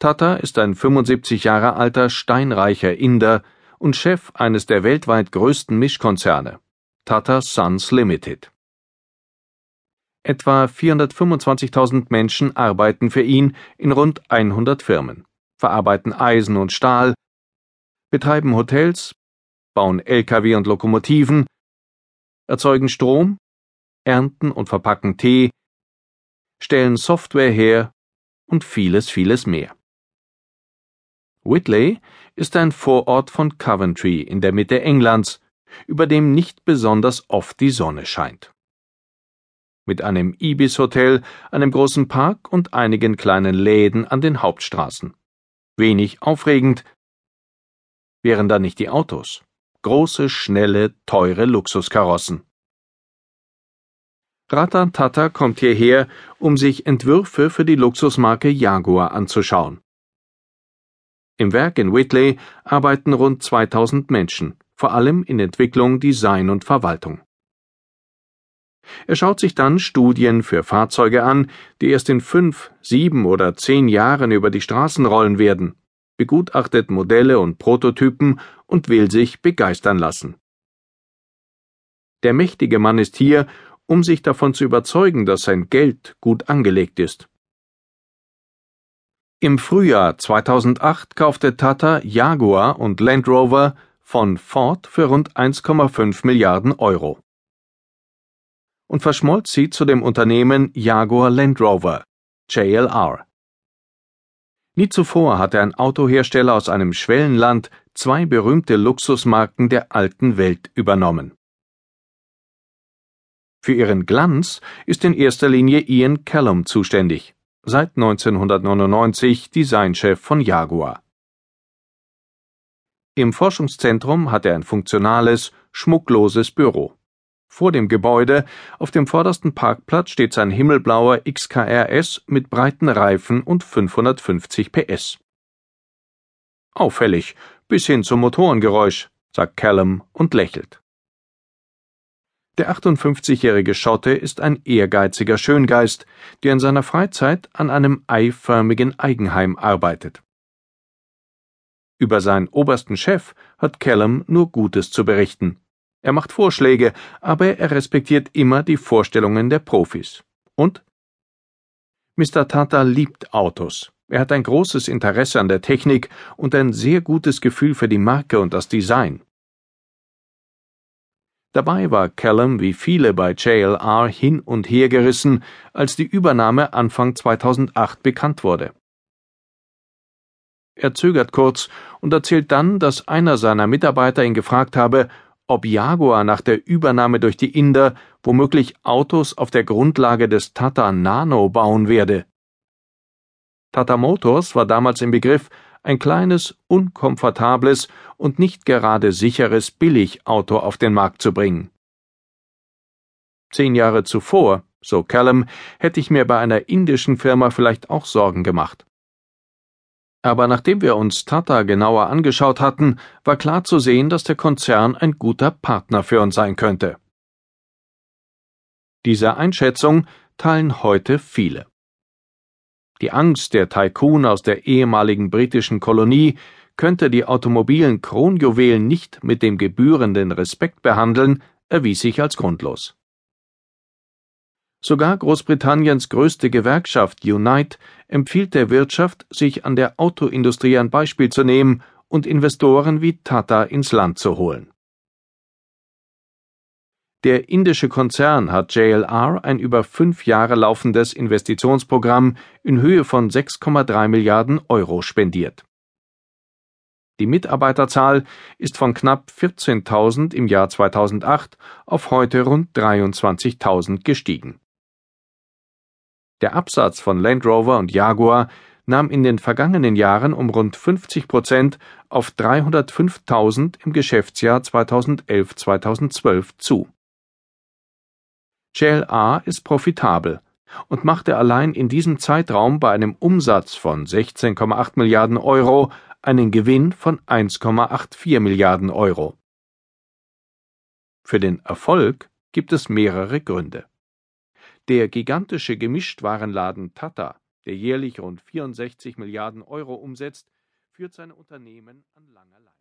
Tata ist ein 75 Jahre alter steinreicher Inder und Chef eines der weltweit größten Mischkonzerne, Tata Sons Limited. Etwa 425.000 Menschen arbeiten für ihn in rund 100 Firmen, verarbeiten Eisen und Stahl, betreiben Hotels, bauen Lkw und Lokomotiven, erzeugen Strom, ernten und verpacken Tee, stellen Software her und vieles, vieles mehr. Whitley ist ein Vorort von Coventry in der Mitte Englands, über dem nicht besonders oft die Sonne scheint. Mit einem Ibis-Hotel, einem großen Park und einigen kleinen Läden an den Hauptstraßen. Wenig aufregend. Wären da nicht die Autos? Große, schnelle, teure Luxuskarossen. Ratan Tata kommt hierher, um sich Entwürfe für die Luxusmarke Jaguar anzuschauen. Im Werk in Whitley arbeiten rund 2000 Menschen, vor allem in Entwicklung, Design und Verwaltung. Er schaut sich dann Studien für Fahrzeuge an, die erst in fünf, sieben oder zehn Jahren über die Straßen rollen werden, begutachtet Modelle und Prototypen und will sich begeistern lassen. Der mächtige Mann ist hier, um sich davon zu überzeugen, dass sein Geld gut angelegt ist. Im Frühjahr 2008 kaufte Tata Jaguar und Land Rover von Ford für rund 1,5 Milliarden Euro und verschmolz sie zu dem Unternehmen Jaguar Land Rover, JLR. Nie zuvor hatte ein Autohersteller aus einem Schwellenland zwei berühmte Luxusmarken der alten Welt übernommen. Für ihren Glanz ist in erster Linie Ian Callum zuständig, seit 1999 Designchef von Jaguar. Im Forschungszentrum hat er ein funktionales, schmuckloses Büro. Vor dem Gebäude, auf dem vordersten Parkplatz, steht sein himmelblauer XKRS mit breiten Reifen und 550 PS. Auffällig, bis hin zum Motorengeräusch, sagt Callum und lächelt. Der 58-jährige Schotte ist ein ehrgeiziger Schöngeist, der in seiner Freizeit an einem eiförmigen Eigenheim arbeitet. Über seinen obersten Chef hat Callum nur Gutes zu berichten. Er macht Vorschläge, aber er respektiert immer die Vorstellungen der Profis. Und? Mr. Tata liebt Autos. Er hat ein großes Interesse an der Technik und ein sehr gutes Gefühl für die Marke und das Design. Dabei war Callum wie viele bei JLR hin und her gerissen, als die Übernahme Anfang 2008 bekannt wurde. Er zögert kurz und erzählt dann, dass einer seiner Mitarbeiter ihn gefragt habe, ob Jaguar nach der Übernahme durch die Inder womöglich Autos auf der Grundlage des Tata Nano bauen werde. Tata Motors war damals im Begriff, ein kleines, unkomfortables und nicht gerade sicheres Billigauto auf den Markt zu bringen. Zehn Jahre zuvor, so Callum, hätte ich mir bei einer indischen Firma vielleicht auch Sorgen gemacht. Aber nachdem wir uns Tata genauer angeschaut hatten, war klar zu sehen, dass der Konzern ein guter Partner für uns sein könnte. Diese Einschätzung teilen heute viele. Die Angst der Tycoon aus der ehemaligen britischen Kolonie könnte die automobilen Kronjuwelen nicht mit dem gebührenden Respekt behandeln, erwies sich als grundlos. Sogar Großbritanniens größte Gewerkschaft Unite empfiehlt der Wirtschaft, sich an der Autoindustrie ein Beispiel zu nehmen und Investoren wie Tata ins Land zu holen. Der indische Konzern hat JLR ein über fünf Jahre laufendes Investitionsprogramm in Höhe von 6,3 Milliarden Euro spendiert. Die Mitarbeiterzahl ist von knapp 14.000 im Jahr 2008 auf heute rund 23.000 gestiegen. Der Absatz von Land Rover und Jaguar nahm in den vergangenen Jahren um rund 50 Prozent auf 305.000 im Geschäftsjahr 2011-2012 zu. JLR ist profitabel und machte allein in diesem Zeitraum bei einem Umsatz von 16,8 Milliarden Euro einen Gewinn von 1,84 Milliarden Euro. Für den Erfolg gibt es mehrere Gründe. Der gigantische Gemischtwarenladen Tata der jährlich rund 64 Milliarden Euro umsetzt, führt sein Unternehmen an langer Leine.